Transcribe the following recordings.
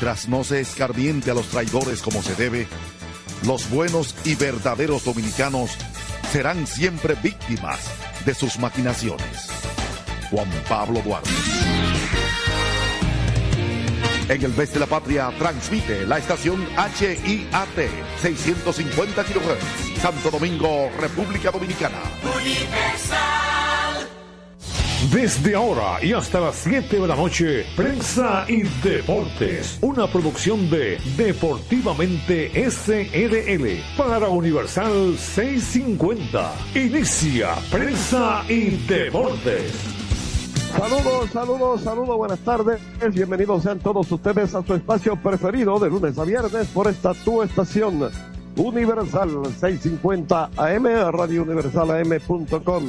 Mientras no se escarmiente a los traidores como se debe, los buenos y verdaderos dominicanos serán siempre víctimas de sus maquinaciones. Juan Pablo Duarte. En el mes de la patria transmite la estación HIAT 650 kHz, Santo Domingo, República Dominicana. Desde ahora y hasta las 7 de la noche, Prensa y Deportes, una producción de Deportivamente SRL para Universal 650. Inicia Prensa y Deportes. Saludos, saludos, saludos, buenas tardes. Bienvenidos sean todos ustedes a su espacio preferido de lunes a viernes por esta tu estación Universal 650 AM, Radio Universal AM.com.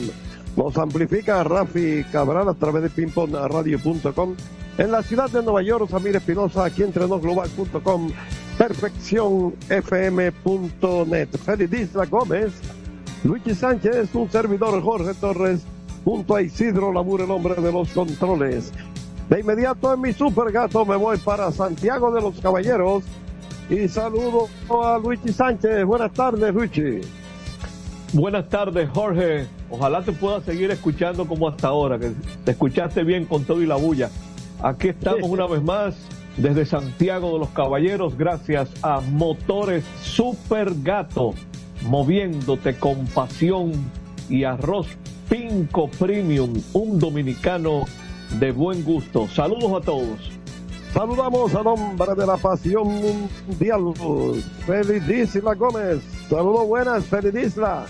Nos amplifica Rafi Cabral a través de pimponradio.com. En la ciudad de Nueva York, Samir Espinosa, aquí entre global.com, perfeccionfm.net. Félix Isla Gómez, Luigi Sánchez, un servidor Jorge Torres, junto a Isidro Labur, el hombre de los controles. De inmediato en mi super gato me voy para Santiago de los Caballeros y saludo a Luigi Sánchez. Buenas tardes, Luigi. Buenas tardes, Jorge. Ojalá te pueda seguir escuchando como hasta ahora, que te escuchaste bien con todo y la bulla. Aquí estamos una vez más desde Santiago de los Caballeros, gracias a Motores Super Gato, moviéndote con pasión y arroz Pinco Premium, un dominicano de buen gusto. Saludos a todos. Saludamos a nombre de la pasión mundial, Isla Gómez. Saludos buenas, Isla.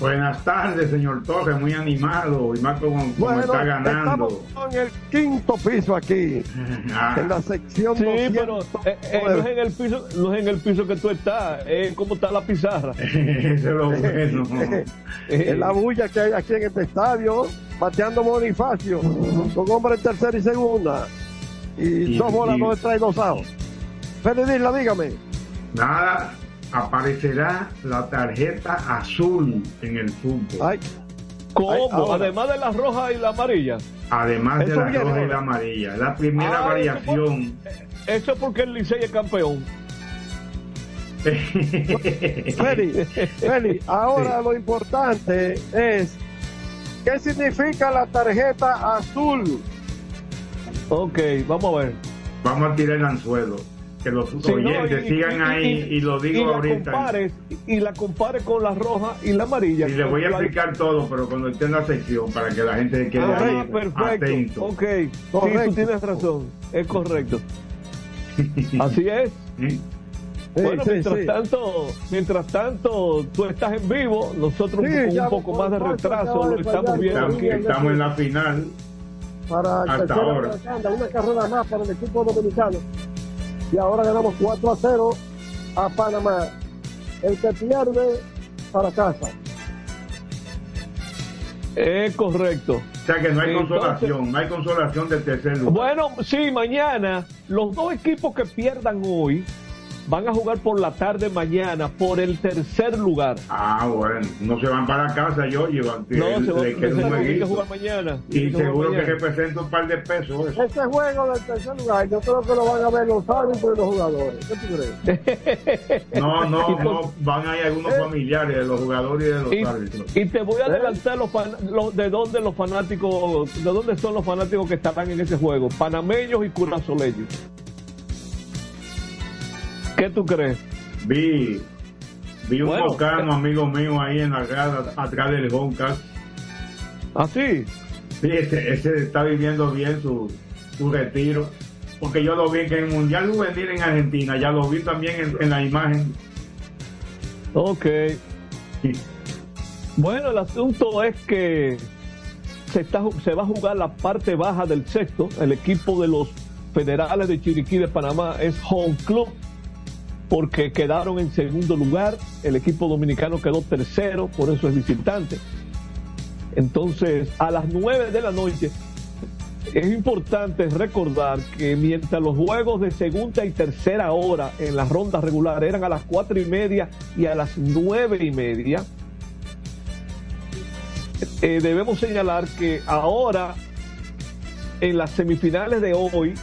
Buenas tardes, señor Torres, muy animado y más como, bueno, está ganando. Estamos en el quinto piso aquí, ah. en la sección Sí, pero eh, eh, no, es en el piso, no es en el piso que tú estás, es como está la pizarra. Eso es lo bueno. es la bulla que hay aquí en este estadio, bateando Bonifacio, con hombre en tercera y segunda, y, y dos bolas, y... dos extra y dos outs. Fedidisla, dígame. Nada, aparecerá la tarjeta azul en el fútbol. Ay. ¿Cómo? Ay, Además de la roja y la amarilla. Además de la roja y la amarilla. La primera ah, variación. Eso, es porque el Licey es campeón. Feli, Feli, ahora lo importante es ¿qué significa la tarjeta azul? Ok, vamos a ver. Vamos a tirar el anzuelo que los sí, oyentes no, y, sigan y, ahí y, y, lo digo la ahorita. Compares, y la compare con la roja y la amarilla. Y le voy a explicar todo, pero cuando esté en la sección para que la gente quede ah, ahí perfecto. atento. Ok, correcto. Sí, tú tienes razón, es correcto. Así es. ¿Sí? Bueno, mientras sí. tanto, mientras tanto, tú estás en vivo, nosotros Sí, con un poco más de retraso lo estamos ya, viendo Estamos, aquí. estamos en la final. Para Hasta ahora. una carrera más para el equipo dominicano. Y ahora ganamos 4 a 0 a Panamá. El que pierde para casa. Es correcto. O sea que no hay Entonces- consolación, no hay consolación del tercer lugar. Bueno, sí, mañana los dos equipos que pierdan hoy van a jugar por la tarde mañana por el tercer lugar. Ah, bueno, no se van para casa, yo llevan. No, se va, le queda un tienen que jueguito. jugar mañana. Y que seguro que representa un par de pesos. eso. Ese juego del tercer lugar, yo creo que lo van a ver los árbitros y los jugadores. ¿Qué tú crees? No, no, no, van ahí algunos familiares de los jugadores y de los Y, árbitros. y te voy a adelantar los fan- los- de dónde los fanáticos, de dónde son los fanáticos que estarán en ese juego, panameños y curazoleños. ¿Qué tú crees? Vi, vi un Bueno, eh. amigo mío, ahí en la grada, atrás del Goncas. Así. Sí, ese, ese está viviendo bien su, su retiro. Porque yo lo vi que en el Mundial Juvenil en Argentina, ya lo vi también en, en la imagen. Ok. Bueno, el asunto es que se, está, se va a jugar la parte baja del sexto. El equipo de los federales de Chiriquí de Panamá es Home Club porque quedaron en segundo lugar. El equipo dominicano quedó tercero, por eso es visitante. Entonces, a las nueve de la noche, es importante recordar que mientras los juegos de segunda y tercera hora en la ronda regular eran a las cuatro y media y a las nueve y media, eh, debemos señalar que ahora, en las semifinales de hoy,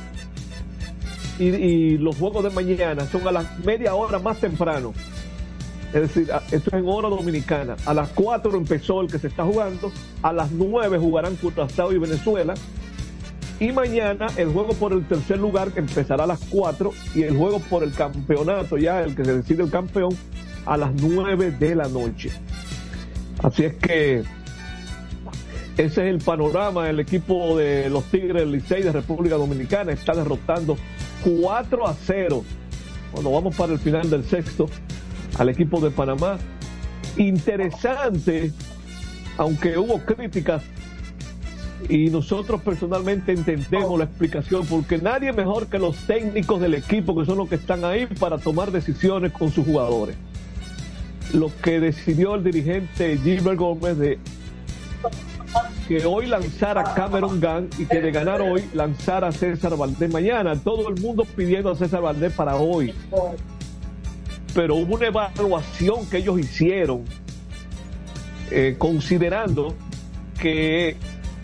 y, los juegos de mañana son a las media hora más temprano. Es decir, esto es en hora dominicana. A las 4 empezó el que se está jugando, a las 9 jugarán Curazao y Venezuela. Y mañana el juego por el tercer lugar empezará a las 4 y el juego por el campeonato, ya el que se decide el campeón, a las 9 de la noche. Así es que ese es el panorama. El equipo de los Tigres Licey de República Dominicana está derrotando 4 a 0. Cuando vamos para el final del sexto, al equipo de Panamá. Interesante, aunque hubo críticas y nosotros personalmente entendemos la explicación porque nadie mejor que los técnicos del equipo que son los que están ahí para tomar decisiones con sus jugadores. Lo que decidió el dirigente Gilbert Gómez de que hoy lanzara Cameron Gunn y que de ganar hoy lanzara César Valdés mañana. Todo el mundo pidiendo a César Valdés para hoy. Pero hubo una evaluación que ellos hicieron eh, considerando que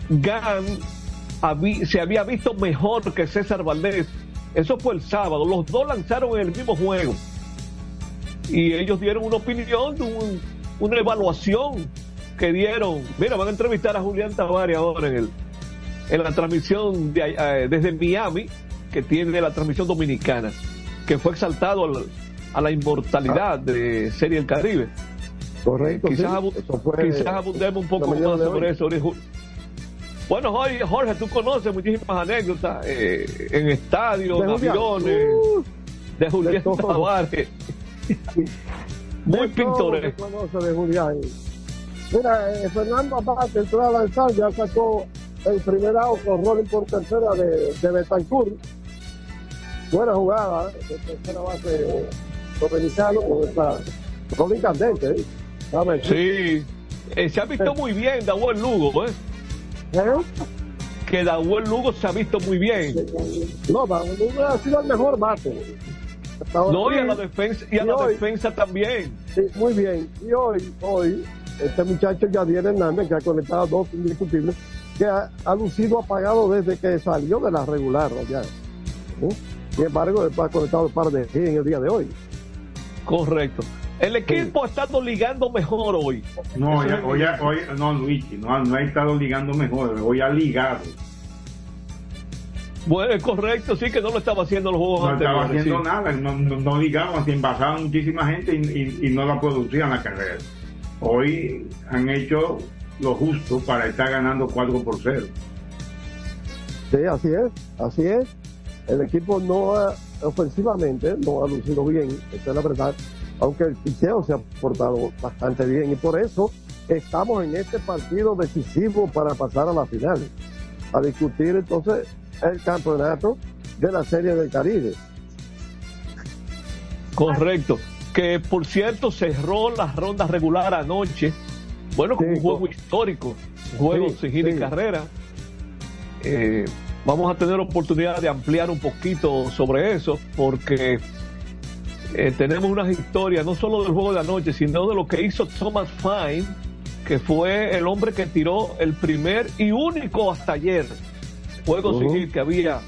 Gunn se había visto mejor que César Valdés. Eso fue el sábado. Los dos lanzaron en el mismo juego. Y ellos dieron una opinión, una evaluación que dieron. Mira, van a entrevistar a Julián Tavares ahora en, el, en la transmisión de, eh, desde Miami, que tiene la transmisión dominicana, que fue exaltado a la inmortalidad de Serie del Caribe. Correcto. Quizás, abundemos un poco más sobre eso. Bueno, Jorge, Jorge, tú conoces muchísimas anécdotas eh, en estadios, en aviones, uh, de Julián Tavares. Muy pintoresco. de Julián. Mira, eh, Fernando Abate entró a lanzar, ya sacó el primer out con rolling por tercera de, de Betancourt. Buena jugada ¿eh? de tercera base dominicano con esta rolling candente. ¿eh? Sí, eh, se ha visto muy bien Daúl Lugo, ¿eh? ¿Eh? Que Daúl Lugo se ha visto muy bien. No, Daúl Lugo ha sido el mejor bate. No, y a la defensa, y a la defensa también. Sí, muy bien. Y hoy, hoy, este muchacho Yadier Hernández, que ha conectado dos indiscutibles, que ha, lucido apagado desde que salió de la regular. Ya. Sin embargo, ha conectado un par de en el día de hoy. Correcto. El equipo ha estado ligando mejor hoy. No, hoy, hoy, no, Luigi, no, no ha estado ligando mejor, hoy ha ligado. Bueno, es correcto, sí que no lo estaba haciendo los juegos No estaba haciendo nada, no, no, ligamos, se envasaban muchísima gente y, y no la producían la carrera hoy han hecho lo justo para estar ganando 4 por 0. Sí, así es, así es. El equipo no ha, ofensivamente no ha lucido bien, esa es la verdad, aunque el picheo se ha portado bastante bien y por eso estamos en este partido decisivo para pasar a la final, a discutir entonces el campeonato de la Serie del Caribe. Correcto que por cierto cerró la ronda regular anoche, bueno, con un juego histórico, un juego sin gira y carrera. Eh, vamos a tener oportunidad de ampliar un poquito sobre eso, porque eh, tenemos unas historias no solo del juego de anoche, sino de lo que hizo Thomas Fine, que fue el hombre que tiró el primer y único hasta ayer juego sin hit que había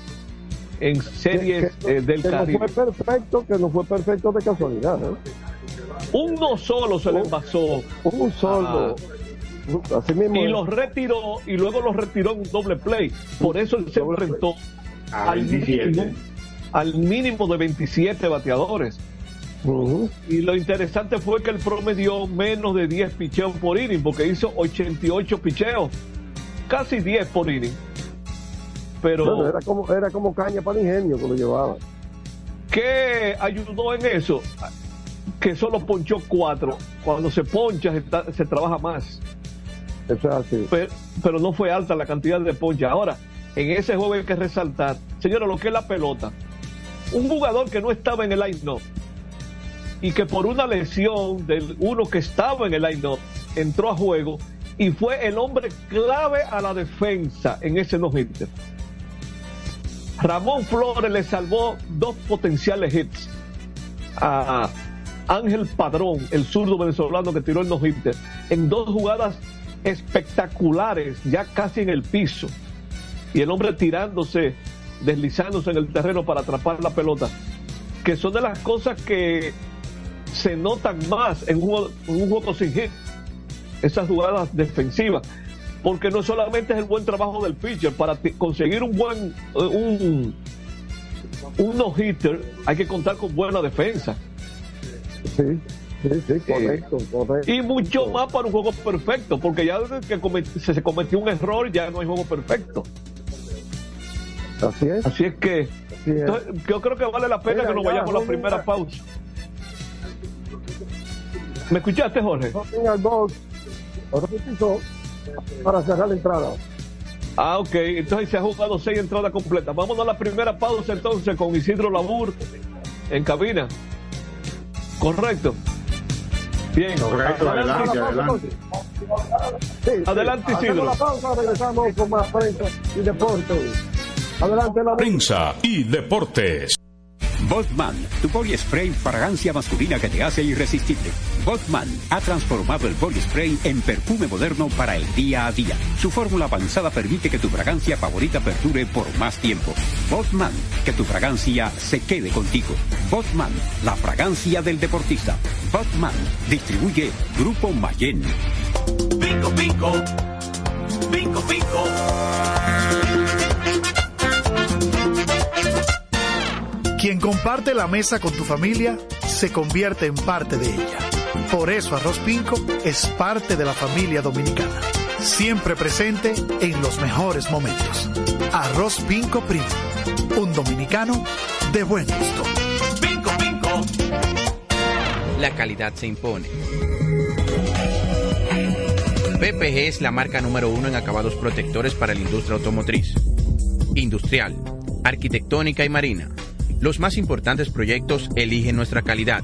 en series eh, del que Caribe. No fue perfecto, que no fue perfecto de casualidad. ¿eh? Uno solo se le pasó. Un solo. Así mismo y los retiró y luego los retiró en un doble play. Por eso él se enfrentó al mínimo, al mínimo de 27 bateadores. Y lo interesante fue que él promedió menos de 10 picheos por inning, porque hizo 88 picheos, casi 10 por inning pero era como era como caña para el ingenio que lo llevaba. ¿Qué ayudó en eso? Que solo ponchó cuatro. Cuando se poncha se, trabaja más. Eso es así. Pero, no fue alta la cantidad de poncha. Ahora, en ese juego hay que resaltar, señora, lo que es la pelota. Un jugador que no estaba en el line-up y que por una lesión del uno que estaba en el line-up entró a juego y fue el hombre clave a la defensa en ese no-hitter. Ramón Flores le salvó dos potenciales hits a Ángel Padrón, el zurdo venezolano que tiró el no hitter, en dos jugadas espectaculares, ya casi en el piso. Y el hombre tirándose deslizándose en el terreno para atrapar la pelota, que son de las cosas que se notan más en un, juego, sin hit, esas jugadas defensivas, porque no solamente es el buen trabajo del pitcher, para conseguir un buen, eh, un, un no-hitter hay que contar con buena defensa. Sí. Sí, sí, correcto, correcto. Y mucho más para un juego perfecto, porque ya desde que se cometió un error ya no hay juego perfecto. Así es. Así es que yo creo que vale la pena que nos vayamos a la primera pausa. ¿Me escuchaste, Jorge? Para cerrar la entrada. Ah, ok. Entonces se ha jugado seis entradas completas. Vámonos a la primera pausa entonces con Isidro Labur en cabina. Correcto. Bien. Correcto, adelante, adelante. adelante, Isidro. La pausa, regresamos con más prensa y deportes. Adelante, la prensa y deportes. Botman, tu body spray fragancia masculina que te hace irresistible. Botman ha transformado el body spray en perfume moderno para el día a día. Su fórmula avanzada permite que tu fragancia favorita perdure por más tiempo. Botman, que tu fragancia se quede contigo. Botman, la fragancia del deportista. Botman, distribuye Grupo Mayen. Bingo, bingo. Bingo, bingo. Quien comparte la mesa con tu familia se convierte en parte de ella. Por eso Arroz Pinco es parte de la familia dominicana. Siempre presente en los mejores momentos. Arroz Pinco Primo. Un dominicano de buen gusto. Pinco Pinco. La calidad se impone. PPG es la marca número uno en acabados protectores para la industria automotriz, industrial, arquitectónica y marina los más importantes proyectos eligen nuestra calidad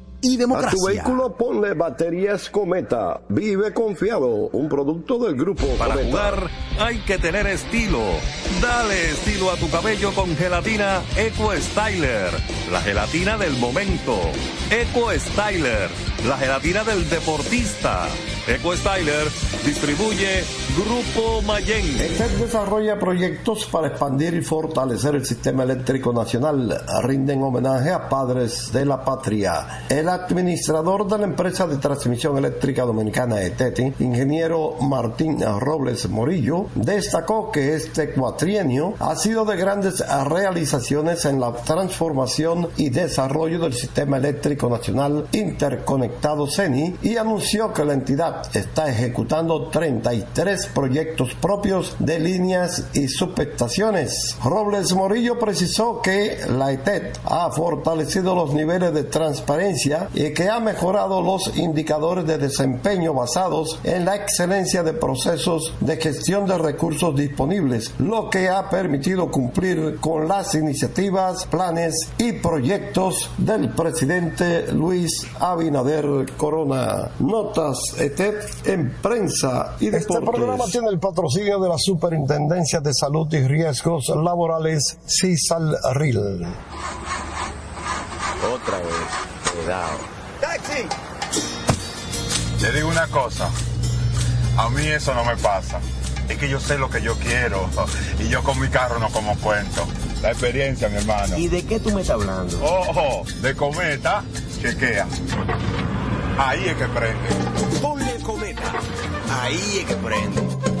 y democracia. A tu vehículo ponle baterías Cometa. Vive confiado, un producto del grupo Para jugar hay que tener estilo. Dale estilo a tu cabello con gelatina Eco Styler, la gelatina del momento. Eco Styler, la gelatina del deportista. Eco Styler distribuye Grupo Mayen. ETED desarrolla proyectos para expandir y fortalecer el sistema eléctrico nacional. Rinden homenaje a padres de la patria. El administrador de la empresa de transmisión eléctrica dominicana ETETI, ingeniero Martín Robles Morillo, destacó que este cuatrienio ha sido de grandes realizaciones en la transformación y desarrollo del sistema eléctrico nacional interconectado CENI y anunció que la entidad está ejecutando 33 proyectos propios de líneas y subestaciones. Robles Morillo precisó que la ETED ha fortalecido los niveles de transparencia y que ha mejorado los indicadores de desempeño basados en la excelencia de procesos de gestión de recursos disponibles, lo que ha permitido cumplir con las iniciativas, planes y proyectos del presidente Luis Abinader Corona. Notas ETEP en prensa y deportes. Este programa tiene el patrocinio de la Superintendencia de Salud y Riesgos Laborales CISALRIL. Otra vez, cuidado. ¡Taxi! Le digo una cosa, a mí eso no me pasa. Es que yo sé lo que yo quiero y yo con mi carro no como cuento. La experiencia, mi hermano. ¿Y de qué tú me estás hablando? Ojo, de cometa, chequea. Ahí es que prende. Ponle cometa. Ahí es que prende.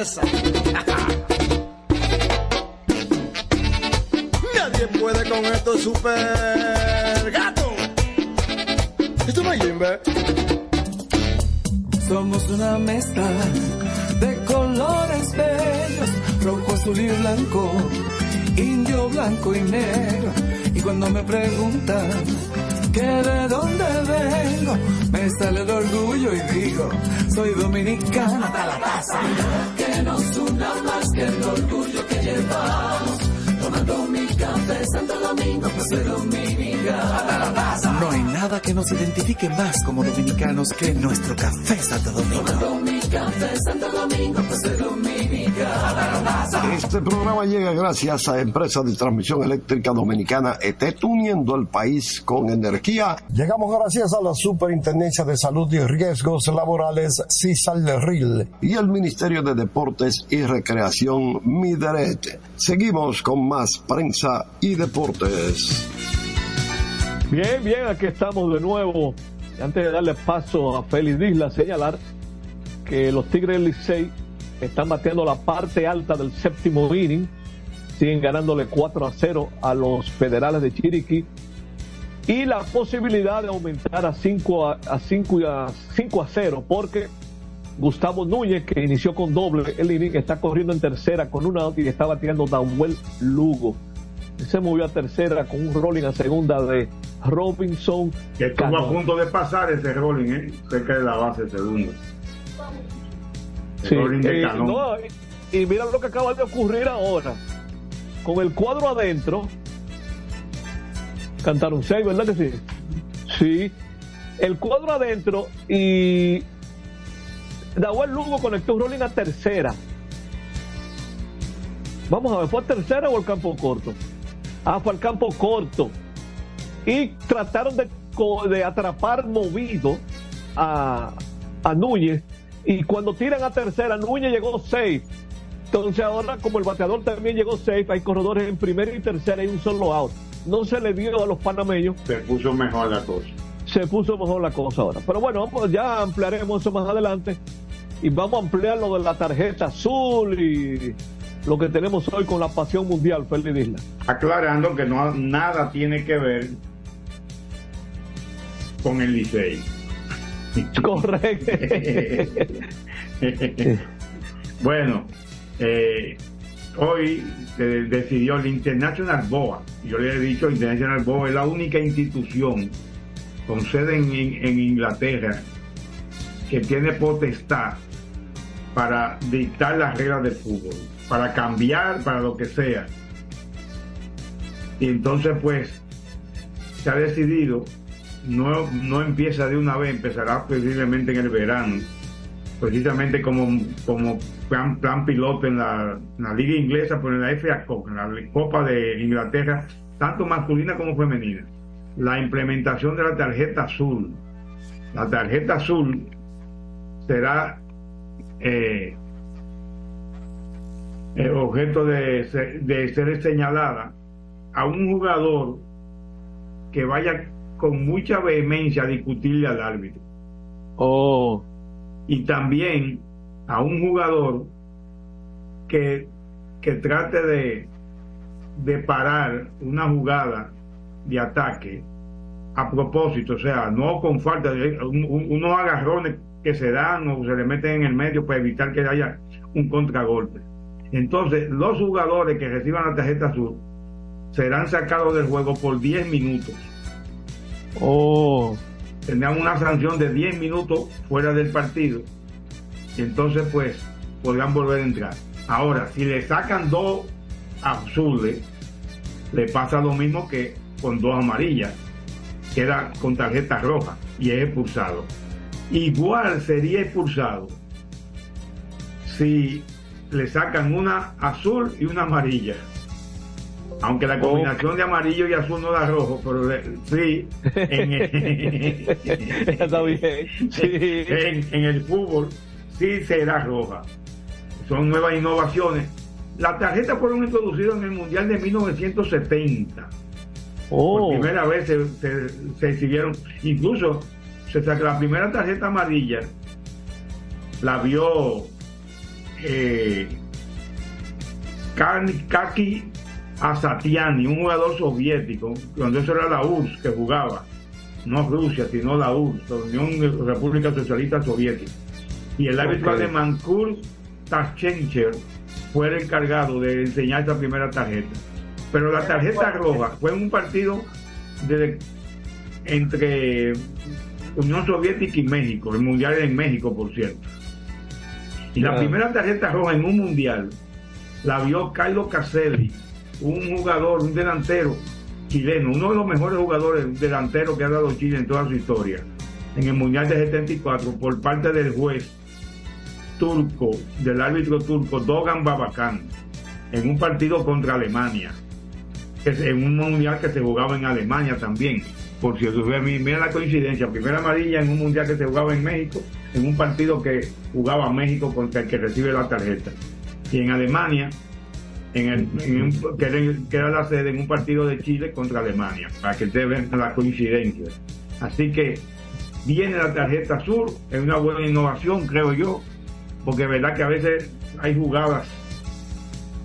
Nadie puede con esto super gato. Esto no Jimbe. Somos una mezcla de colores bellos, rojo, azul y blanco, indio, blanco y negro. Y cuando me preguntan que de dónde vengo, me sale el orgullo y digo, soy dominicano hasta la taza. Una más que el orgullo que llevamos. Tomando mi café Santo Domingo, pues soy dominicano. No hay nada que nos identifique más como dominicanos que nuestro café Santo Domingo. Santo Domingo. Este programa llega gracias a Empresa de Transmisión Eléctrica Dominicana ETET, uniendo el país con energía. Llegamos gracias a la Superintendencia de Salud y Riesgos Laborales, CISALRIL, y el Ministerio de Deportes y Recreación, MIDERET. Seguimos con más prensa y deportes. Bien, bien, aquí estamos de nuevo. Antes de darle paso a Félix Isla, señalar que los Tigres del Licey están bateando la parte alta del séptimo inning. Siguen ganándole 4 a 0 a los federales de Chiriquí. Y la posibilidad de aumentar a 5 a, a 5 y a 5 a 0, porque Gustavo Núñez, que inició con doble el inning, está corriendo en tercera con una out y está bateando Dauel Lugo. Se movió a tercera con un rolling a segunda de Robinson. Que estuvo a punto de pasar ese rolling, ¿eh? cerca de la base segunda. Sí, eh, no, y, mira lo que acaba de ocurrir ahora. Con el cuadro adentro, cantaron seis, ¿verdad que sí? Sí. El cuadro adentro y Dahuel Lugo conectó un rolling a tercera. Vamos a ver, ¿fue a tercera o al campo corto? Ah, fue al campo corto. Y trataron de, de atrapar movido a, a Núñez. Y cuando tiran a tercera, Núñez llegó safe. Entonces ahora, como el bateador también llegó safe, hay corredores en primera y tercera y un solo out. No se le dio a los panameños. Se puso mejor la cosa. Se puso mejor la cosa ahora. Pero bueno, vamos, ya ampliaremos eso más adelante. Y vamos a ampliar lo de la tarjeta azul y lo que tenemos hoy con la pasión mundial, Félix Isla. Aclarando que no nada tiene que ver con el Licey. Correcto. bueno, eh, hoy se decidió el International BOA. Yo le he dicho, International BOA es la única institución con sede en, en- en Inglaterra que tiene potestad para dictar las reglas del fútbol, para cambiar, para lo que sea. Y entonces, pues, se ha decidido, no, no empieza de una vez, empezará posiblemente en el verano, precisamente como, como plan, plan piloto en la, la liga inglesa, pero en la FA Cup, en la Copa de Inglaterra, tanto masculina como femenina. La implementación de la tarjeta azul. La tarjeta azul será eh, el objeto de, de ser señalada a un jugador que vaya con mucha vehemencia a discutirle al árbitro. Oh, Y también a un jugador que, que trate de, de parar una jugada de ataque a propósito, o sea, no con falta de un- un- unos agarrones que se dan o se le meten en el medio para evitar que haya un contragolpe. Entonces, los jugadores que reciban la tarjeta azul serán sacados del juego por 10 minutos. Oh, Tendrán una sanción de 10 minutos fuera del partido. Y entonces, pues, podrán volver a entrar. Ahora, si le sacan dos azules, le pasa lo mismo que con dos amarillas. Queda con tarjeta roja y es expulsado. Igual sería expulsado si le sacan una azul y una amarilla. Aunque la combinación de amarillo y azul no da rojo, pero le- sí, en. Sí. en, en el fútbol sí será roja. Son nuevas innovaciones. Las tarjetas fueron introducidas en el Mundial de 1970. Oh. Por primera vez se, se, se exhibieron. Incluso se sacó la primera tarjeta amarilla, la vio eh, Kan- Kaki Asatiani, un jugador soviético, cuando eso era la URSS que jugaba, no Rusia, sino la URSS, la Unión República Socialista Soviética. Y el árbitro Ok. alemán Kurt Taschencher fue el encargado de enseñar esa primera tarjeta. Pero la tarjeta roja fue en un partido de, entre Unión Soviética y México, el mundial en México, por cierto. Y la primera tarjeta roja en un mundial la vio Carlos Caselli, un jugador, un delantero chileno, uno de los mejores jugadores delanteros que ha dado Chile en toda su historia, en el mundial de 74, por parte del juez turco, del árbitro turco Dogan Babacan, en un partido contra Alemania, en un mundial que se jugaba en Alemania también. Por cierto, mira la coincidencia, primera amarilla en un mundial que se jugaba en México, en un partido que jugaba México contra el que recibe la tarjeta. Y en Alemania, en el, en un- que, la sede en un partido de Chile contra Alemania, para que ustedes vean la coincidencia. Así que viene la tarjeta azul, es una buena innovación, creo yo, porque es verdad que a veces hay jugadas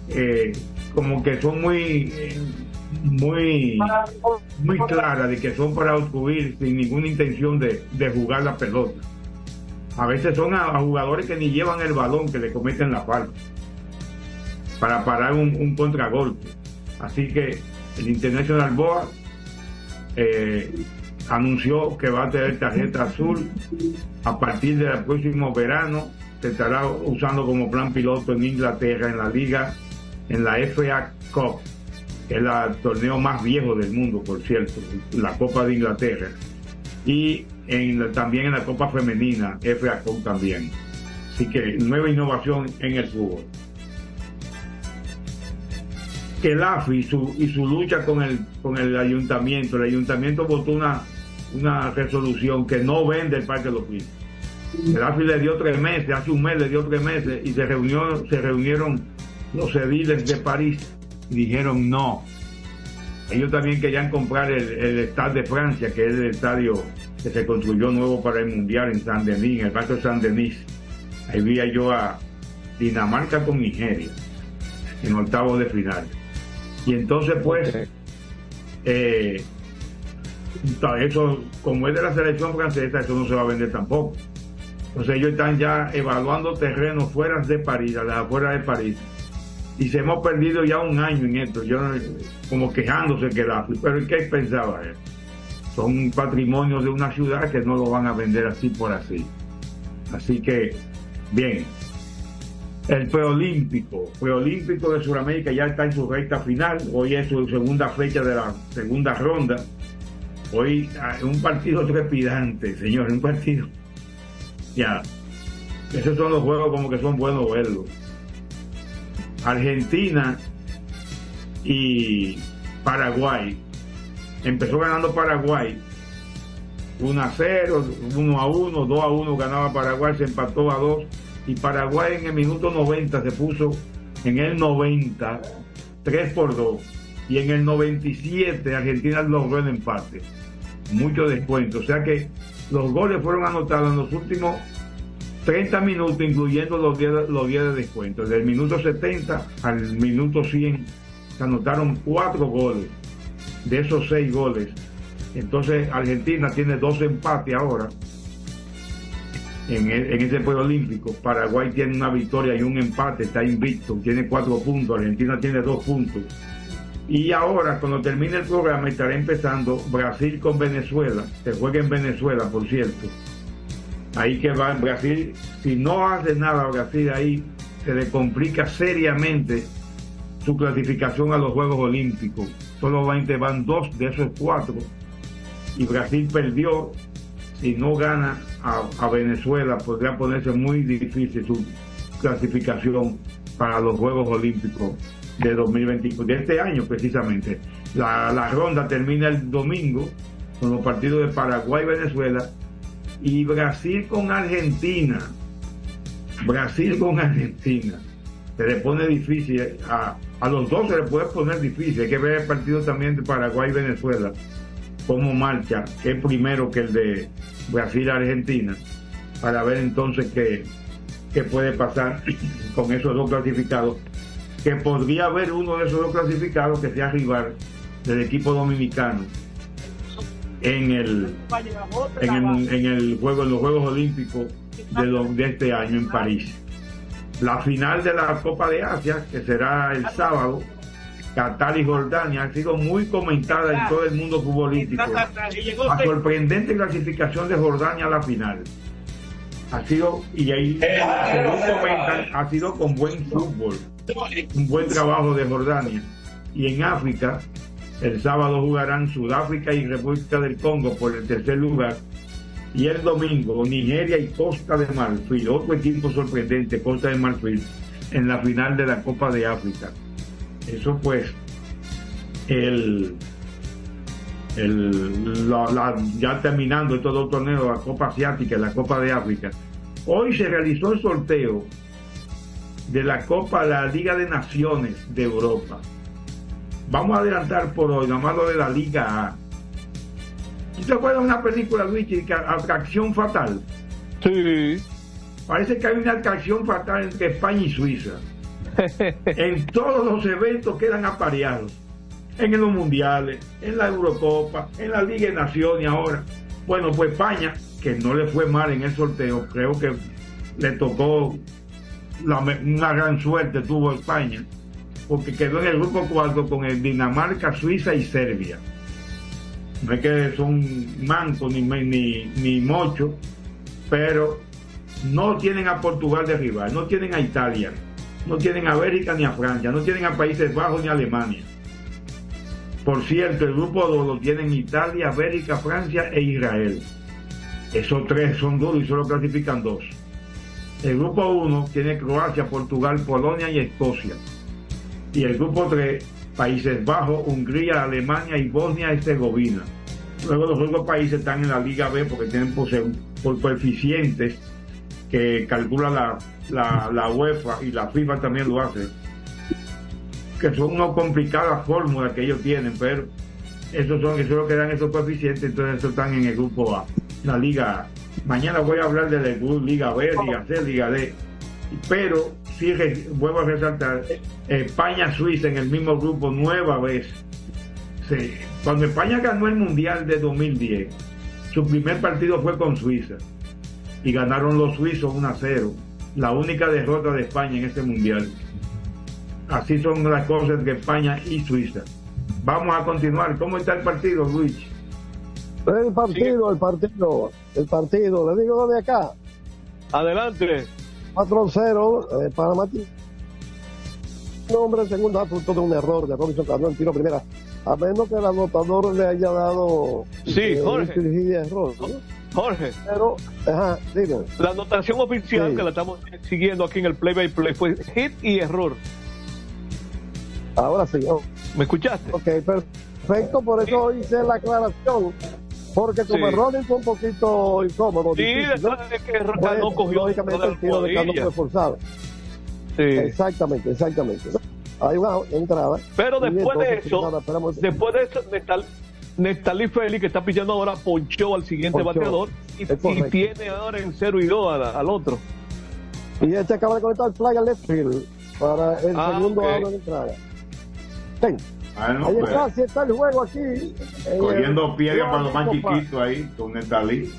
eh, como que son muy muy muy claras de que son para obstruir sin ninguna intención de, de jugar la pelota a veces son a jugadores que ni llevan el balón que le cometen la falta para parar un, un contragolpe. Así que el International Board eh, anunció que va a tener tarjeta azul a partir del próximo verano. Se estará usando como plan piloto en Inglaterra en la liga en la FA Cup que es el torneo más viejo del mundo por cierto la Copa de Inglaterra. Y también en la Copa Femenina FA Cup también. Así que nueva innovación en el fútbol que el AFI y su, y su lucha con el, con el ayuntamiento, el ayuntamiento votó una, una resolución que no vende el Parque de los Príncipes. El AFI le dio tres meses, hace un mes le dio tres meses y se, reunió, se reunieron los ediles de París y dijeron no. Ellos también querían comprar el, el Stade de Francia, que es el estadio que se construyó nuevo para el Mundial en San Denis, en el barrio San Denis. Ahí vi yo a Dinamarca con Nigeria en octavos de final. Y entonces, pues, eh, eso, como es de la selección francesa, eso no se va a vender tampoco. Entonces, ellos están ya evaluando terrenos fuera de París, a las afueras de París. Y se hemos perdido ya un año en esto, yo como quejándose que la pero ¿qué pensaba él? Son patrimonios de una ciudad que no lo van a vender así por así. Así que, bien, el preolímpico, preolímpico de Sudamérica ya está en su recta final. Hoy es su segunda fecha de la segunda ronda. Hoy ah, un partido trepidante, señor, un partido. Ya. Esos son los juegos como que son buenos verlos. Argentina y Paraguay. Empezó ganando Paraguay 1 a 0, 1 a 1, 2 a 1 ganaba Paraguay, se empató a 2 y Paraguay en el minuto 90 se puso en el 90 3 por 2 y en el 97 Argentina logró el empate. Mucho descuento, o sea que los goles fueron anotados en los últimos 30 minutos, incluyendo los 10, los 10 de descuento. Del minuto 70 al minuto 100 se anotaron 4 goles. De esos 6 goles, entonces Argentina tiene dos empates ahora en, e- en ese juego olímpico. Paraguay tiene una victoria y un empate, está invicto, tiene 4 puntos. Argentina tiene 2 puntos. Y ahora, cuando termine el programa, estará empezando Brasil con Venezuela. Se juega en Venezuela, por cierto. Ahí que va Brasil. Si no hace nada Brasil ahí, se le complica seriamente su clasificación a los Juegos Olímpicos. Solamente van dos de esos cuatro. Y Brasil perdió. Si no gana a, Venezuela, podría ponerse muy difícil su clasificación para los Juegos Olímpicos de 2025, de este año precisamente. La, la ronda termina el domingo con los partidos de Paraguay, Venezuela y Brasil con Argentina. Brasil con Argentina. Se le pone difícil, a, a los dos se le puede poner difícil. Hay que ver el partido también de Paraguay, Venezuela, cómo marcha, es primero que el de Brasil-Argentina, para ver entonces qué, qué puede pasar con esos dos clasificados que podría haber uno de esos dos clasificados que sea rival del equipo dominicano en el en el, en el juego en los Juegos Olímpicos de, de este año en París. La final de la Copa de Asia, que será el sábado, Qatar y Jordania, ha sido muy comentada en todo el mundo futbolístico. La sorprendente clasificación de Jordania a la final. Ha sido, y ahí según comentan, ha sido con buen fútbol un buen trabajo de Jordania. Y en África, el sábado jugarán Sudáfrica y República del Congo por el tercer lugar. Y el domingo, Nigeria y Costa de Marfil, otro equipo sorprendente, Costa de Marfil, en la final de la Copa de África. Eso pues, el, el, la- la- ya terminando estos dos torneos, la Copa Asiática y la Copa de África. Hoy se realizó el sorteo de la Copa, la Liga de Naciones de Europa. Vamos a adelantar por hoy, nomás lo de la Liga A. ¿Tú te acuerdas de una película, Luigi, que Atracción Fatal? Sí. Parece que hay una atracción fatal entre España y Suiza. En todos los eventos quedan apareados. En los mundiales, en la Eurocopa, en la Liga de Naciones ahora. Bueno, pues España, que no le fue mal en el sorteo, creo que le tocó la una gran suerte tuvo España, porque quedó en el grupo 4 con el Dinamarca, Suiza y Serbia. No es que son mancos ni, ni, ni mochos, pero no tienen a Portugal de rival, no tienen a Italia, no tienen a Bélgica ni a Francia, no tienen a Países Bajos ni a Alemania. Por cierto, el grupo 2 lo tienen Italia, Bélgica, Francia e Israel. Esos tres son duros y solo clasifican dos. El grupo 1 tiene Croacia, Portugal, Polonia y Escocia. Y el grupo 3, Países Bajos, Hungría, Alemania y Bosnia y Herzegovina. Luego los otros países están en la Liga B porque tienen por, por coeficientes que calcula la, la, la UEFA y la FIFA también lo hace. Que son una complicada fórmula que ellos tienen, pero esos son, eso es lo que dan esos coeficientes, entonces esos están en el grupo A, la Liga A. Mañana voy a hablar de la Liga B, Liga C, Liga D. Pero sí vuelvo a resaltar, España-Suiza en el mismo grupo nueva vez. Cuando España ganó el Mundial de 2010, su primer partido fue con Suiza y ganaron los suizos 1 a 0. La única derrota de España en este Mundial. Así son las cosas de España y Suiza. Vamos a continuar. ¿Cómo está el partido, Luis? El partido, el partido, el partido. Le digo de acá. Adelante. 4-0. Eh, Panamá tiene un hombre en segunda fruto de un error de Robinson Cano en tiro primera. A menos que el anotador le haya dado. Sí, eh, Jorge. Error, ¿no? Jorge, Pero, ajá, dime. la anotación oficial Sí. que la estamos siguiendo aquí en el play by play fue hit y error. Ahora sí. oh, ¿Me escuchaste? Ok, perfecto. Por eso hice la aclaración. Porque como Sí. running fue un poquito incómodo. Sí, difícil, ¿no? después de que Pues, Cano cogió lógicamente el tiro de Cano fue forzado. Sí. Exactamente, exactamente. Hay una entrada. Pero después de entonces, eso, nada, después de eso, Nestal, Nestalí Félix, que está pillando ahora, ponchó al siguiente Ponchó. bateador y, tiene ahora en 0 y 2 al, al otro. Y este acaba de conectar el fly al left field para el Ah, segundo ok. out de entrada. Sí. Bueno, Ahí pues, está, así está el juego aquí. en cogiendo el- piedra para los más chiquitos ahí, con Nestalí.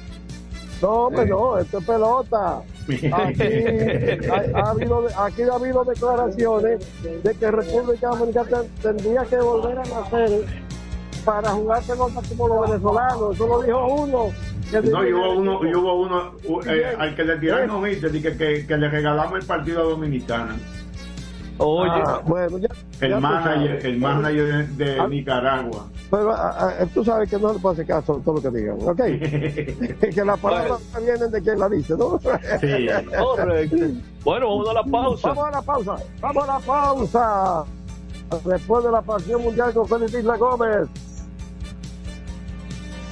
No, hombre, Eh. no, esto es pelota. Aquí, ha, ha habido, aquí ha habido declaraciones de que República Dominicana ten- tendría que volver a nacer para jugar pelota como los venezolanos. Eso lo dijo uno. No, y hubo uno, y hubo uno eh, al que le tiraron no que, que, que le regalamos el partido a Dominicana. Oye, Ah, bueno, ya, El ya manager, el manager de, de Ah. Nicaragua. Pero ah, ah, tú sabes que no le puede hacer caso a todo lo que digan, ¿ok? que las palabras vienen de quien la dice, ¿no? Sí. correcto. Bueno, vamos a la pausa. Vamos a la pausa, vamos a la pausa. Después de la pasión mundial con Félix Isla Gómez.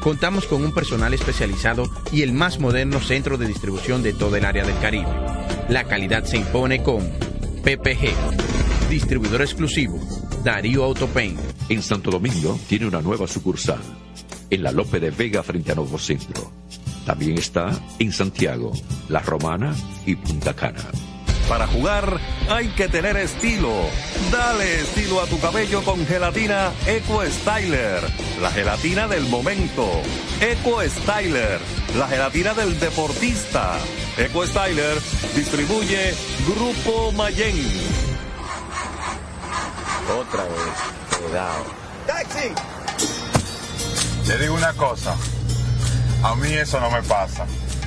Contamos con un personal especializado y el más moderno centro de distribución de todo el área del Caribe. La calidad se impone con PPG, distribuidor exclusivo, Darío Autopain. En Santo Domingo tiene una nueva sucursal, en la Lope de Vega frente a Nuevo Centro. También está en Santiago, La Romana y Punta Cana. Para jugar hay que tener estilo. Dale estilo a tu cabello con gelatina Eco Styler, la gelatina del momento. Eco Styler, la gelatina del deportista. Eco Styler distribuye Grupo Mayen. Otra vez, cuidado. ¡Taxi! Te digo una cosa. A mí eso no me pasa.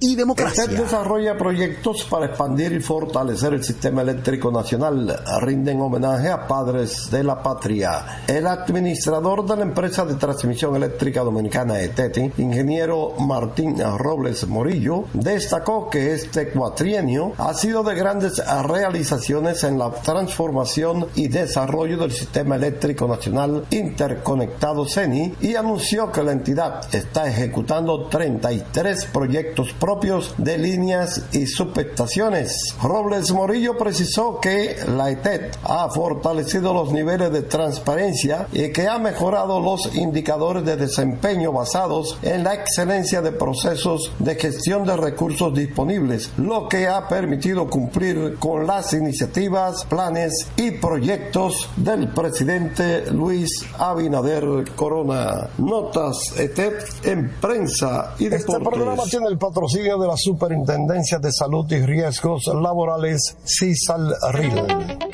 y democracia. ETED desarrolla proyectos para expandir y fortalecer el sistema eléctrico nacional. Rinden homenaje a padres de la patria. El administrador de la empresa de transmisión eléctrica dominicana ETETI, ingeniero Martín Robles Morillo, destacó que este cuatrienio ha sido de grandes realizaciones en la transformación y desarrollo del sistema eléctrico nacional interconectado CENI y anunció que la entidad está ejecutando 33 proyectos propios de líneas y subestaciones. Robles Morillo precisó que la ETET ha fortalecido los niveles de transparencia y que ha mejorado los indicadores de desempeño basados en la excelencia de procesos de gestión de recursos disponibles, lo que ha permitido cumplir con las iniciativas, planes y proyectos del presidente Luis Abinader Corona. Notas ETET en prensa y deportes. Este programa tiene el patrocinio de la Superintendencia de Salud y Riesgos Laborales, CISAL-RIL.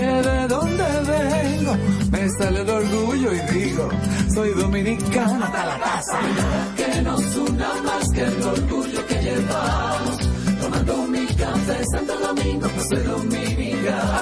de dónde vengo, me sale el orgullo y digo, soy dominicano hasta la casa. Que nos una más que el orgullo que llevamos. Tomando mi café La.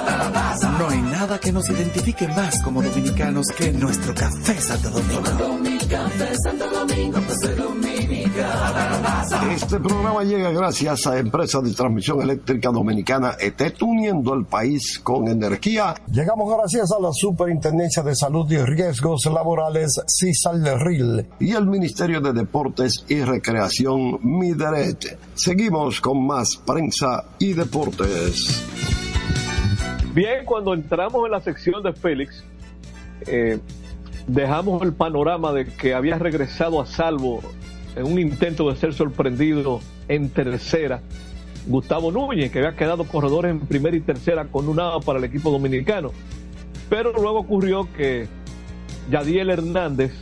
No hay nada que nos identifique más como dominicanos que nuestro café Santo Domingo. Tomando mi café Santo Domingo, soy dominicano hasta la casa. Este programa llega gracias a Empresa de Transmisión Eléctrica Dominicana ETET, uniendo el país con energía. Llegamos gracias a la Superintendencia de Salud y Riesgos Laborales, CISAL-RIL, y el Ministerio de Deportes y Recreación, MIDERET. Seguimos con más prensa y deportes. Bien, cuando entramos en la sección de Félix, eh, dejamos el panorama de que había regresado a salvo en un intento de ser sorprendido en tercera. Gustavo Núñez, que había quedado corredores en primera y tercera con un out para el equipo dominicano. Pero luego ocurrió que Yadiel Hernández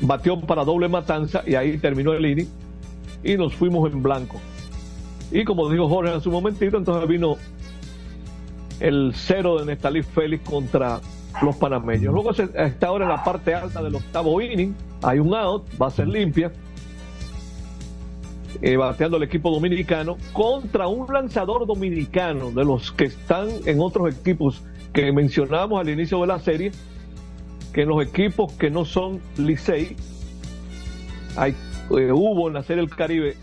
batió para doble matanza y ahí terminó el inning y nos fuimos en blanco. Y como dijo Jorge en su momentito, entonces vino el cero de Nestalí Félix contra los panameños. Luego se, está ahora en la parte alta del octavo inning, hay un out, va a ser limpia. Eh, bateando el equipo dominicano contra un lanzador dominicano de los que están en otros equipos que mencionamos al inicio de la serie, que en los equipos que no son Licey, hay, eh, hubo en la serie del Caribe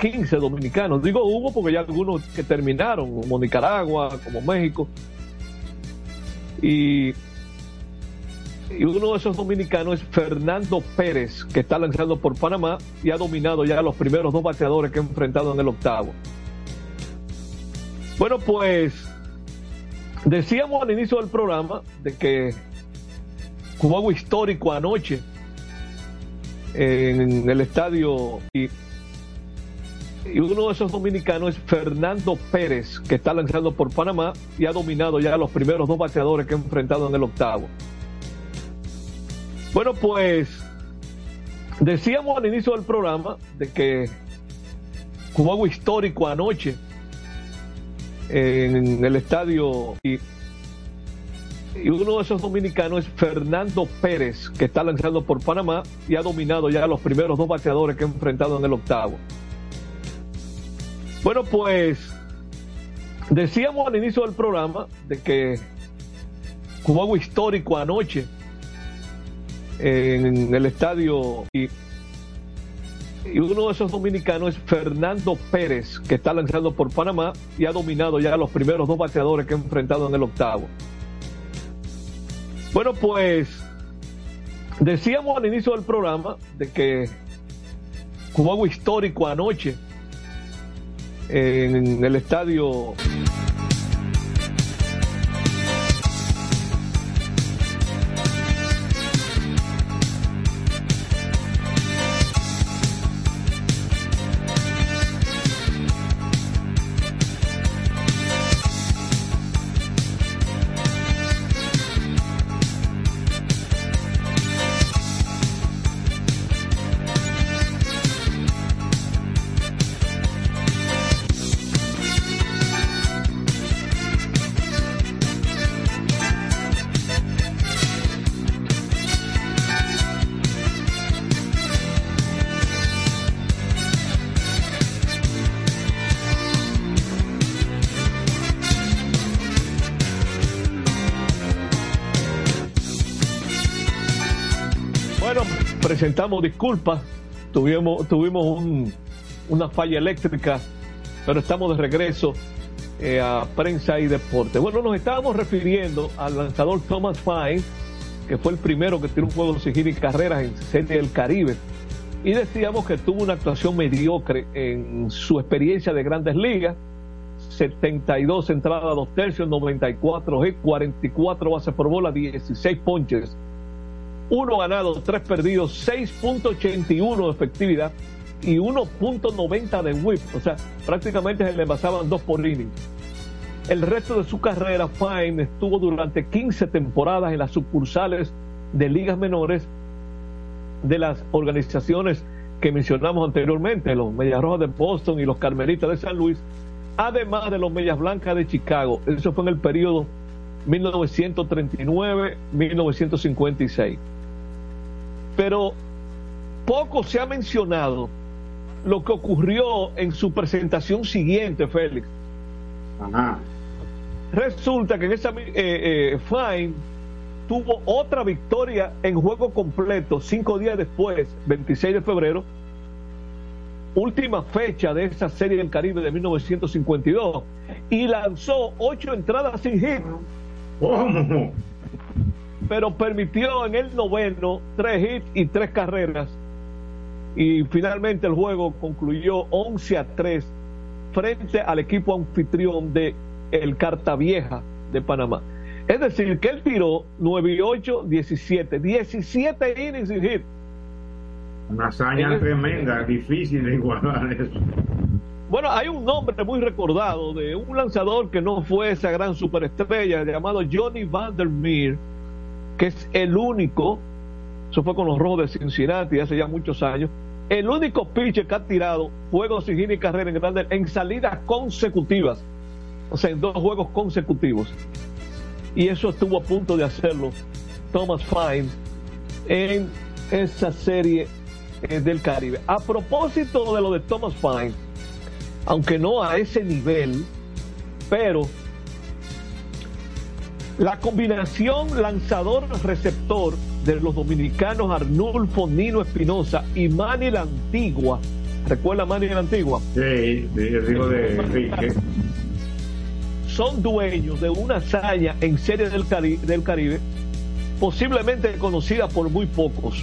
15 dominicanos. Digo hubo porque ya algunos que terminaron, como Nicaragua, como México. Y, uno de esos dominicanos es Fernando Pérez, que está lanzando por Panamá y ha dominado ya los primeros dos bateadores que ha enfrentado en el octavo. Bueno, pues decíamos al inicio del programa de que juego histórico anoche en el estadio y y uno de esos dominicanos es Fernando Pérez, que está lanzando por Panamá y ha dominado ya los primeros dos bateadores que ha enfrentado en el octavo. Bueno, pues Decíamos al inicio del programa de que juego histórico anoche en el estadio y, y uno de esos dominicanos es Fernando Pérez, que está lanzando por Panamá y ha dominado ya los primeros dos bateadores que ha enfrentado en el octavo. Bueno, pues decíamos al inicio del programa de que juego histórico anoche en el estadio y, y uno de esos dominicanos es Fernando Pérez, que está lanzando por Panamá y ha dominado ya los primeros dos bateadores que ha enfrentado en el octavo. Bueno, pues decíamos al inicio del programa de que juego histórico anoche en el estadio presentamos disculpas, tuvimos, un- una falla eléctrica, pero estamos de regreso eh, a prensa y deporte. Bueno, nos estábamos refiriendo al lanzador Thomas Fine, que fue el primero que tiró un juego hit y carreras en Serie del Caribe. Y decíamos que tuvo una actuación mediocre en su experiencia de grandes ligas. 72 entradas, 2 tercios, 94 hits, 44 bases por bola, 16 ponches, 1 ganado, 3 perdidos, 6.81 de efectividad y 1.90 de whip. O sea, prácticamente se le envasaban 2 por inning. El resto de su carrera, Fine estuvo durante 15 temporadas en las sucursales de ligas menores de las organizaciones que mencionamos anteriormente, los Medias Rojas de Boston y los Carmelitas de San Luis, además de los Medias Blancas de Chicago. Eso fue en el periodo 1939-1956. Pero poco se ha mencionado lo que ocurrió en su presentación siguiente, Félix. Resulta que en esa eh, eh, Fine tuvo otra victoria en juego completo cinco días después, 26 de febrero, última fecha de esa serie del Caribe de 1952, y lanzó ocho entradas sin hit. Pero permitió en el noveno tres hits y tres carreras. Y finalmente el juego concluyó 11 a 3 frente al equipo anfitrión de el Cartavieja de Panamá. Es decir, que él tiró 9 y 8, 17, 17 innings sin hit. Una hazaña En- tremenda, difícil de igualar eso. Bueno, hay un nombre muy recordado de un lanzador que no fue esa gran superestrella llamado Johnny Vandermeer, que es el único, eso fue con los Rojos de Cincinnati hace ya muchos años, el único pitcher que ha tirado juegos sin y carrera en grandes en salidas consecutivas, o sea, en dos juegos consecutivos. Y eso estuvo a punto de hacerlo Thomas Fine en esa serie eh, del Caribe. A propósito de lo de Thomas Fine, aunque no a ese nivel, pero la combinación lanzador-receptor de los dominicanos Arnulfo Nino Espinosa y Manny la Antigua, ¿recuerda Manny la Antigua? Sí, el hijo de Enrique. Son dueños de una hazaña en serie del, Cari- del Caribe, posiblemente conocida por muy pocos.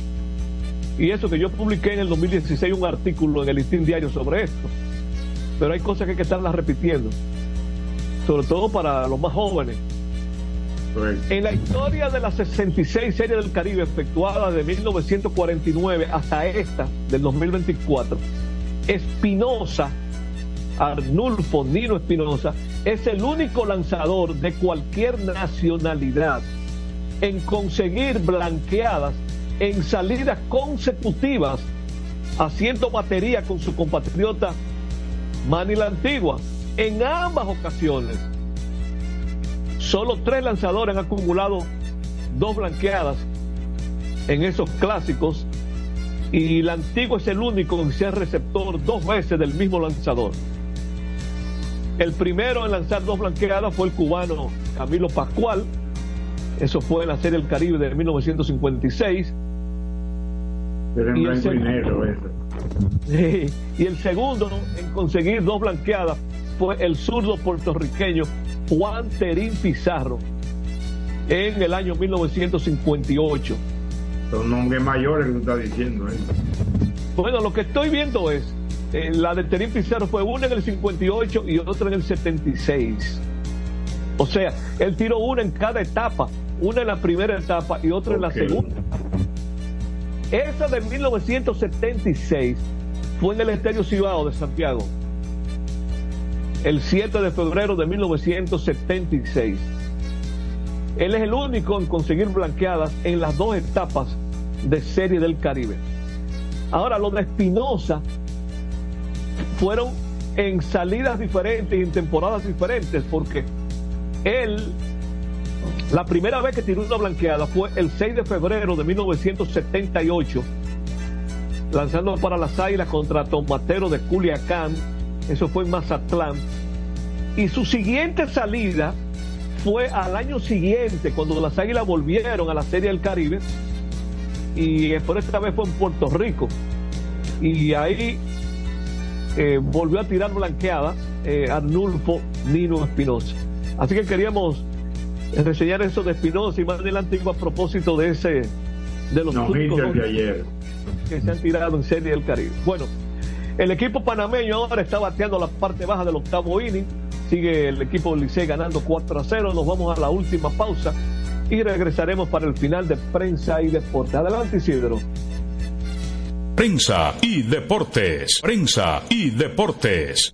Y eso que yo publiqué en el 2016 un artículo en el Listín Diario sobre esto. Pero hay cosas que hay que estarlas repitiendo, sobre todo para los más jóvenes. En la historia de las 66 series del Caribe efectuadas de 1949 hasta esta del 2024, Espinosa, Arnulfo Nino Espinosa, es el único lanzador de cualquier nacionalidad en conseguir blanqueadas en salidas consecutivas, haciendo batería con su compatriota Manny la Antigua. En ambas ocasiones, solo tres lanzadores han acumulado dos blanqueadas en esos clásicos y la Antigua es el único en ser receptor dos veces del mismo lanzador. El primero en lanzar dos blanqueadas fue el cubano Camilo Pascual. Eso fue en la Serie del Caribe de 1956. Pero en Y el segundo- negro eso. Y el segundo en conseguir dos blanqueadas fue el zurdo puertorriqueño Juan Terín Pizarro en el año 1958. Son nombres mayores que tú estás diciendo. ¿eh? Bueno, lo que estoy viendo es, eh, la de Terín Pizarro fue una en el 58 y otra en el 76. O sea, él tiró una en cada etapa, una en la primera etapa y otra en la segunda. Esa de 1976 fue en el Estadio Cibao de Santiago, el 7 de febrero de 1976. Él es el único en conseguir blanqueadas en las dos etapas de Serie del Caribe. Ahora, lo de Espinosa fueron en salidas diferentes y en temporadas diferentes, porque él, la primera vez que tiró una blanqueada fue el 6 de febrero de 1978, lanzando para las Águilas contra Tomatero de Culiacán, eso fue en Mazatlán, y su siguiente salida fue al año siguiente, cuando las Águilas volvieron a la Serie del Caribe, y eh, por esta vez fue en Puerto Rico. Y ahí eh, volvió a tirar blanqueada eh, Arnulfo Nino Espinosa. Así que queríamos reseñar eso de Espinosa y más adelante a propósito de ese de los No, de ayer. que se han tirado en Serie del Caribe. Bueno, el equipo panameño ahora está bateando la parte baja del octavo inning. Sigue el equipo Licey ganando 4 a 0. Nos vamos a la última pausa y regresaremos para el final de prensa y deporte. Adelante, Isidro. Prensa y deportes. Prensa y deportes.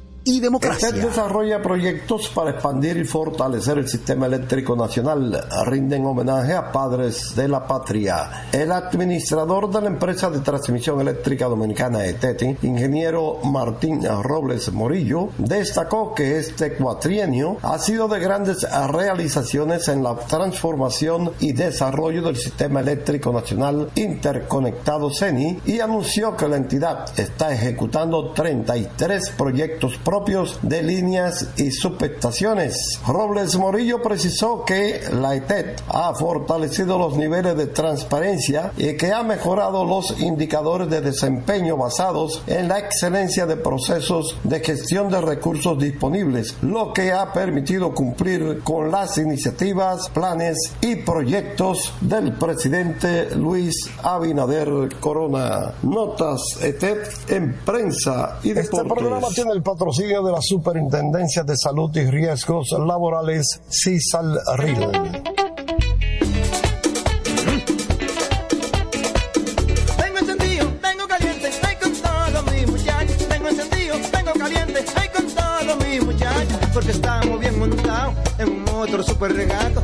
y democracia. Desarrolla proyectos para expandir y fortalecer el sistema eléctrico nacional. Rinden homenaje a padres de la patria. El administrador de la empresa de transmisión eléctrica dominicana ETETI, ingeniero Martín Robles Morillo, destacó que este cuatrienio ha sido de grandes realizaciones en la transformación y desarrollo del sistema eléctrico nacional interconectado CENI y anunció que la entidad está ejecutando 33 proyectos propios de líneas y subestaciones. Robles Morillo precisó que la ETED ha fortalecido los niveles de transparencia y que ha mejorado los indicadores de desempeño basados en la excelencia de procesos de gestión de recursos disponibles, lo que ha permitido cumplir con las iniciativas, planes y proyectos del presidente Luis Abinader Corona. Notas ETED en prensa y deportes. Este programa tiene el patrocinio de la Superintendencia de Salud y Riesgos Laborales, CISAL RIL. Tengo encendido, tengo caliente, ay con todo mi muchachos. Tengo encendido, tengo caliente, ay con todo mi muchachos. Porque estamos bien montados en un otro super regato.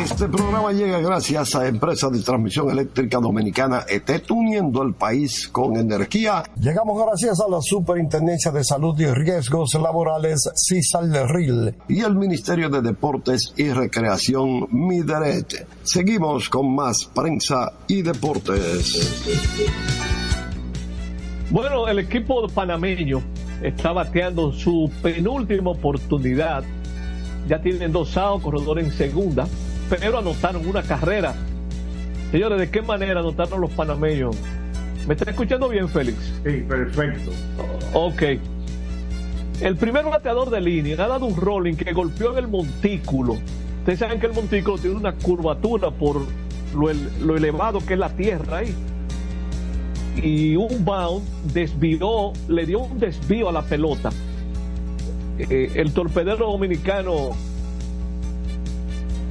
Este programa llega gracias a Empresa de Transmisión Eléctrica Dominicana ETET, uniendo el país con energía. Llegamos gracias a la Superintendencia de Salud y Riesgos Laborales, CISAL-RIL, y el Ministerio de Deportes y Recreación, MIDERET. Seguimos con más prensa y deportes. Bueno, el equipo panameño está bateando su penúltima oportunidad. Ya tienen dos outs, corredor en segunda, pero anotaron una carrera. Señores, ¿de qué manera anotaron los panameños? ¿Me está escuchando bien, Félix? Sí, perfecto. Ok. El primer bateador de línea ha dado un rolling que golpeó en el montículo. Ustedes saben que el montículo tiene una curvatura por lo, el- lo elevado que es la tierra ahí. Y un bound desvió, le dio un desvío a la pelota. Eh, el torpedero dominicano,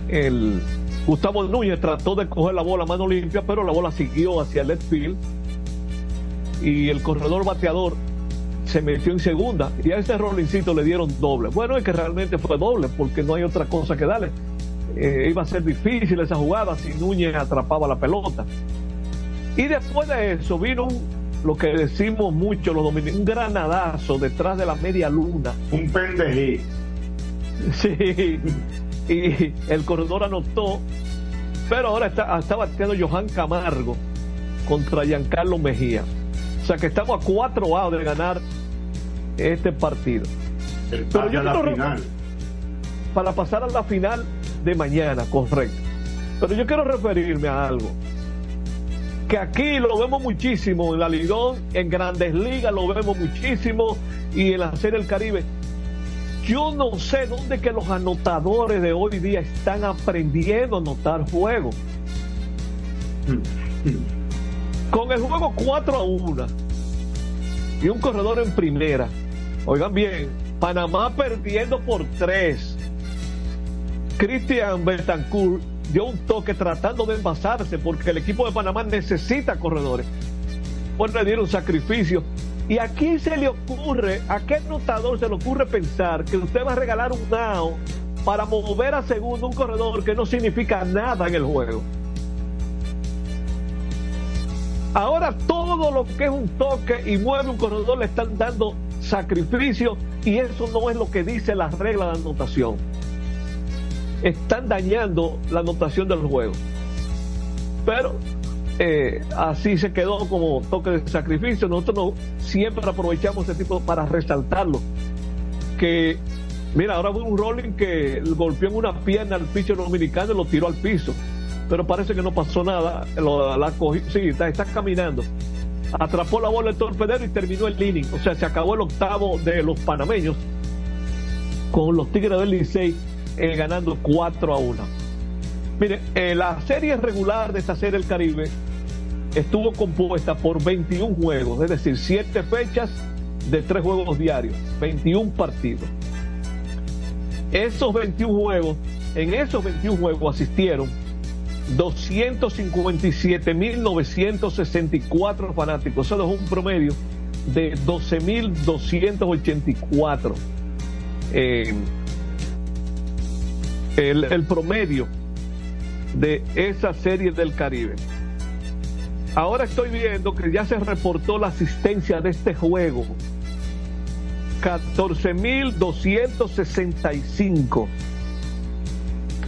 el Gustavo Núñez, trató de coger la bola a mano limpia, pero la bola siguió hacia el left field. Y el corredor bateador se metió en segunda y a este Rollincito le dieron doble. Bueno, es que realmente fue doble porque no hay otra cosa que darle. Eh, iba a ser difícil esa jugada si Núñez atrapaba la pelota. Y después de eso vino un, lo que decimos mucho los dominicanos, un granadazo detrás de la media luna. Un pendejí. Sí, y el corredor anotó, pero ahora está, está bateando Johan Camargo contra Giancarlo Mejía. O sea que estamos a cuatro a de ganar este partido. El Pero pase yo a la quiero final. para pasar a la final de mañana, correcto. Pero yo quiero referirme a algo. Que aquí lo vemos muchísimo en la Ligón, en Grandes Ligas lo vemos muchísimo y en la Serie del Caribe. Yo no sé dónde que los anotadores de hoy día están aprendiendo a anotar juegos. Con el juego 4 a 1 y un corredor en primera. Oigan bien, Panamá perdiendo por 3. Cristian Betancourt dio un toque tratando de envasarse porque el equipo de Panamá necesita corredores. Pues le dieron sacrificio. ¿Y a quién se le ocurre, a qué anotador se le ocurre pensar que usted va a regalar un down para mover a segundo un corredor que no significa nada en el juego? Ahora todo lo que es un toque y mueve un corredor le están dando sacrificio y eso no es lo que dice la regla de anotación. Están dañando la anotación del juego. Pero eh, así se quedó como toque de sacrificio. Nosotros no, siempre aprovechamos ese tipo para resaltarlo. Que, mira, ahora hubo un rolling que golpeó en una pierna al pitcher dominicano y lo tiró al piso. Pero parece que no pasó nada. Lo, la cogió, sí, está, está caminando. Atrapó la bola el torpedero y terminó el inning. O sea, se acabó el octavo de los panameños con los Tigres del Licey eh, ganando 4 a 1. Mire, la serie regular de esta serie del Caribe estuvo compuesta por 21 juegos, es decir, 7 fechas de 3 juegos diarios, 21 partidos. Esos 21 juegos, en esos 21 juegos asistieron 257.964 fanáticos. Eso es un promedio de 12.284. Eh, el, promedio de esa serie del Caribe. Ahora estoy viendo que ya se reportó la asistencia de este juego. 14.265.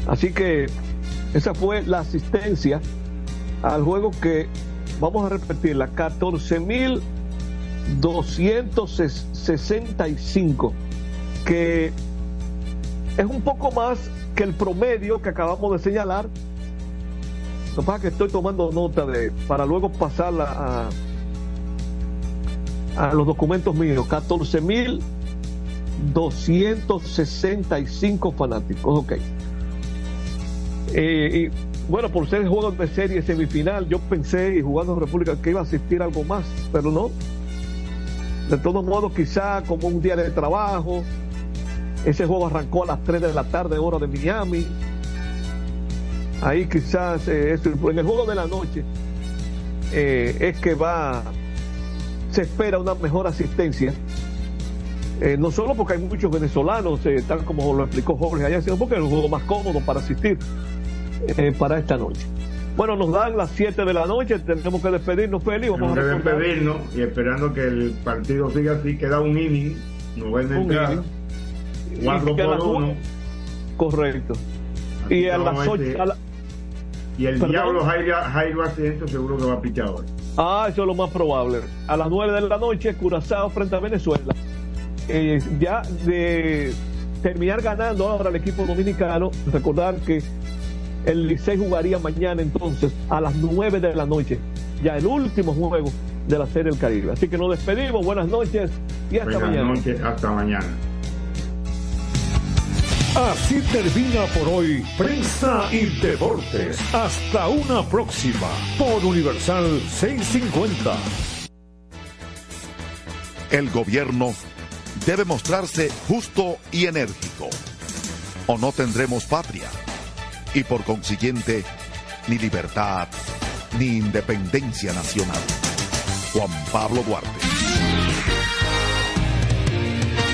Así que esa fue la asistencia al juego que, vamos a repetirla, 14.265, que es un poco más que el promedio que acabamos de señalar. Lo que pasa es que estoy tomando nota de para luego pasarla a, a los documentos míos. 14.265 fanáticos. Ok. Eh, y bueno, por ser juegos de serie semifinal, yo pensé y jugando República que iba a asistir algo más, pero no. De todos modos, quizá como un día de trabajo, ese juego arrancó a las 3 de la tarde, hora de Miami. Ahí quizás eh, en el juego de la noche eh, es que va, se espera una mejor asistencia. Eh, no solo porque hay muchos venezolanos, tal como lo explicó Jorge allá, sino porque es un juego más cómodo para asistir para esta noche. Bueno, nos dan las 7 de la noche, tenemos que despedirnos, Feli. Vamos Tenemos a despedirnos y esperando que el partido siga así, queda un inning, Un entrada, inning. Cuatro por las uno. Correcto. Y a las a 8. ver a la- Y el Perdón. diablo Jairo, Jairo Asiento seguro que va a pichar hoy. Ah, eso es lo más probable. A las 9 de la noche, Curazao frente a Venezuela. Eh, ya de terminar ganando ahora el equipo dominicano, recordar que el Licey jugaría mañana entonces a las 9 de la noche, ya el último juego de la Serie del Caribe. Así que nos despedimos, buenas noches y hasta Buenas mañana. noches, hasta mañana. Así termina por hoy Prensa y Deportes. Hasta una próxima por Universal 650. El gobierno debe mostrarse justo y enérgico. O no tendremos patria. Y por consiguiente, ni libertad, ni independencia nacional. Juan Pablo Duarte.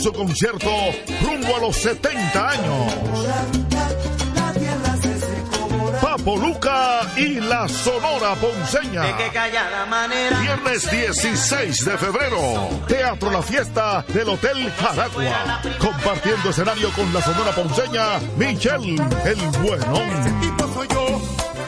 Su concierto rumbo a los 70 años. Papo Luca y la Sonora Ponceña. Viernes 16 de febrero, Teatro La Fiesta del Hotel Jaragua. Compartiendo escenario con la Sonora Ponceña, Michelle el Buenón.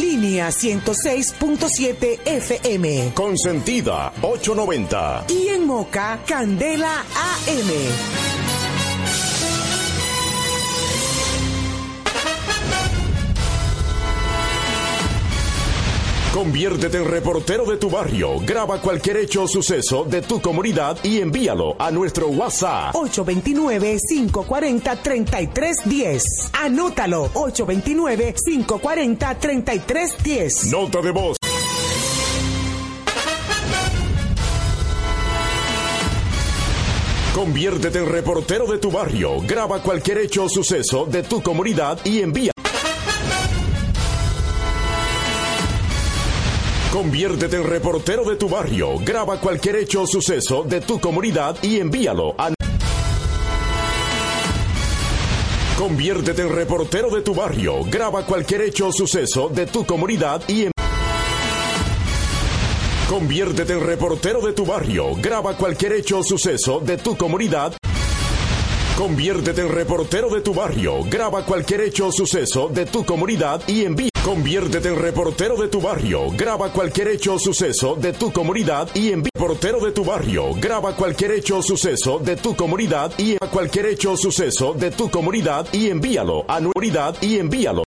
línea 106.7 FM. Consentida 890. Y en Moca, Candela AM. Conviértete en reportero de tu barrio. Graba cualquier hecho o suceso de tu comunidad y envíalo a nuestro WhatsApp. 829-540-3310. Anótalo. 829-540-3310. Nota de voz. Conviértete en reportero de tu barrio. Graba cualquier hecho o suceso de tu comunidad y envía. Conviértete en reportero de tu barrio. Graba cualquier hecho o suceso de tu comunidad y envíalo a Conviértete en reportero de tu barrio. Graba cualquier hecho o suceso de tu comunidad y en... Conviértete en reportero de tu barrio. Graba cualquier hecho o suceso de tu comunidad. Conviértete en reportero de tu barrio. Graba cualquier hecho o suceso de tu comunidad y envía. Conviértete en reportero de tu barrio. Graba cualquier hecho suceso de tu comunidad y envía. Reportero de tu barrio. Graba cualquier hecho suceso de tu comunidad y a cualquier hecho suceso de tu comunidad y envíalo a nuestra y envíalo.